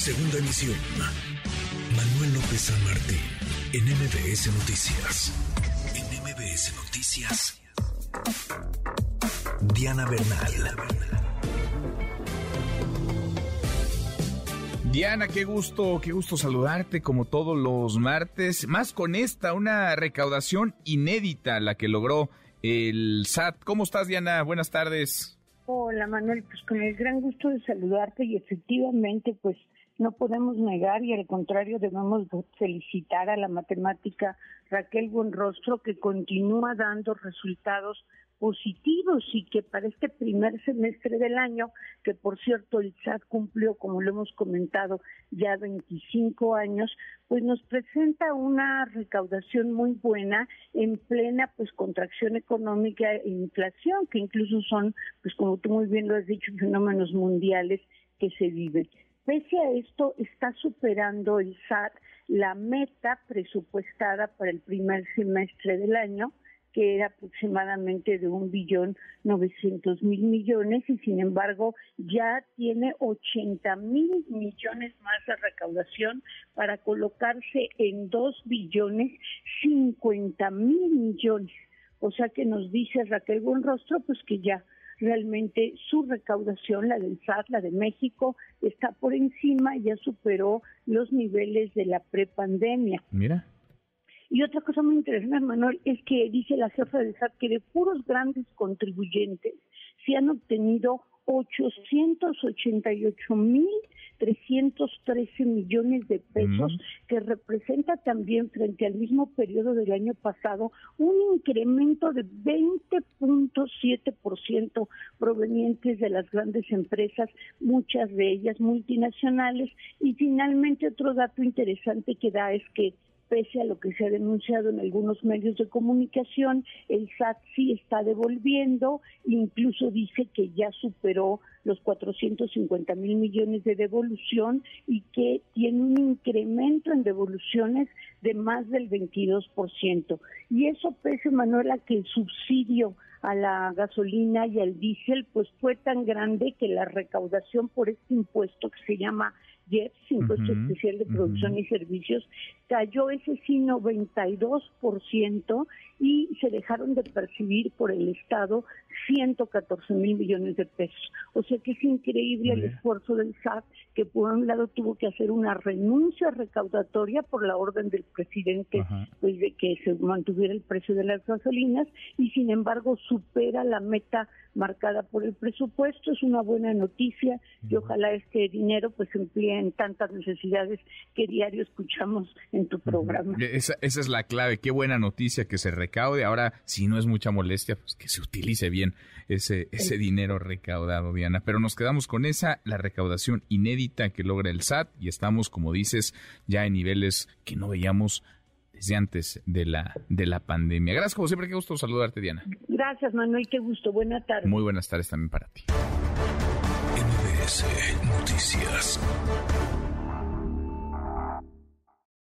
Segunda emisión. Manuel López San Martín, en MBS Noticias. En MBS Noticias. Diana Bernal. Diana, qué gusto, qué gusto saludarte como todos los martes, más con esta, una recaudación inédita la que logró el SAT. ¿Cómo estás, Diana? Buenas tardes. Hola, Manuel, pues con el gran gusto de saludarte y efectivamente, pues no podemos negar y al contrario debemos felicitar a la matemática Raquel Buenrostro que continúa dando resultados positivos y que para este primer semestre del año, que por cierto el SAT cumplió, como lo hemos comentado, ya 25 años, pues nos presenta una recaudación muy buena en plena pues contracción económica e inflación, que incluso son, pues como tú muy bien lo has dicho, fenómenos mundiales que se viven. Pese a esto, está superando el SAT la meta presupuestada para el primer semestre del año, que era aproximadamente de un billón novecientos mil millones y sin embargo ya tiene ochenta mil millones más de recaudación para colocarse en dos billones cincuenta mil millones. O sea que nos dice Raquel Buenrostro pues que ya realmente su recaudación, la del SAT, la de México, está por encima, y ya superó los niveles de la prepandemia. Mira. Y otra cosa muy interesante, Manuel, es que dice la jefa del SAT que de puros grandes contribuyentes se han obtenido 888 mil 313 millones de pesos, que representa también frente al mismo periodo del año pasado un incremento de 20.7% provenientes de las grandes empresas, muchas de ellas multinacionales. Y finalmente otro dato interesante que da es que pese a lo que se ha denunciado en algunos medios de comunicación, el SAT sí está devolviendo, incluso dice que ya superó los 450 mil millones de devolución y que tiene un incremento en devoluciones de más del 22%. Y eso pese, Manuela, que el subsidio a la gasolina y al diésel pues fue tan grande que la recaudación por este impuesto que se llama JEPS, Impuesto Especial de Producción y Servicios, cayó ese sí 92% y se dejaron de percibir por el Estado 114 mil millones de pesos. O sea que es increíble el esfuerzo del SAT, que por un lado tuvo que hacer una renuncia recaudatoria por la orden del presidente, pues de que se mantuviera el precio de las gasolinas, y sin embargo supera la meta marcada por el presupuesto. Es una buena noticia y ojalá este dinero pues se emplee en tantas necesidades que diario escuchamos en tu programa. Esa, esa es la clave. Qué buena noticia que se recaude. Ahora, si no es mucha molestia, pues que se utilice bien ese, ese dinero recaudado, Diana. Pero nos quedamos con esa, la recaudación inédita que logra el SAT y estamos, como dices, ya en niveles que no veíamos desde antes de la, de la pandemia. Gracias, como siempre, qué gusto saludarte, Diana. Gracias, Manuel, qué gusto. Buenas tardes. Muy buenas tardes también para ti. MBS Noticias.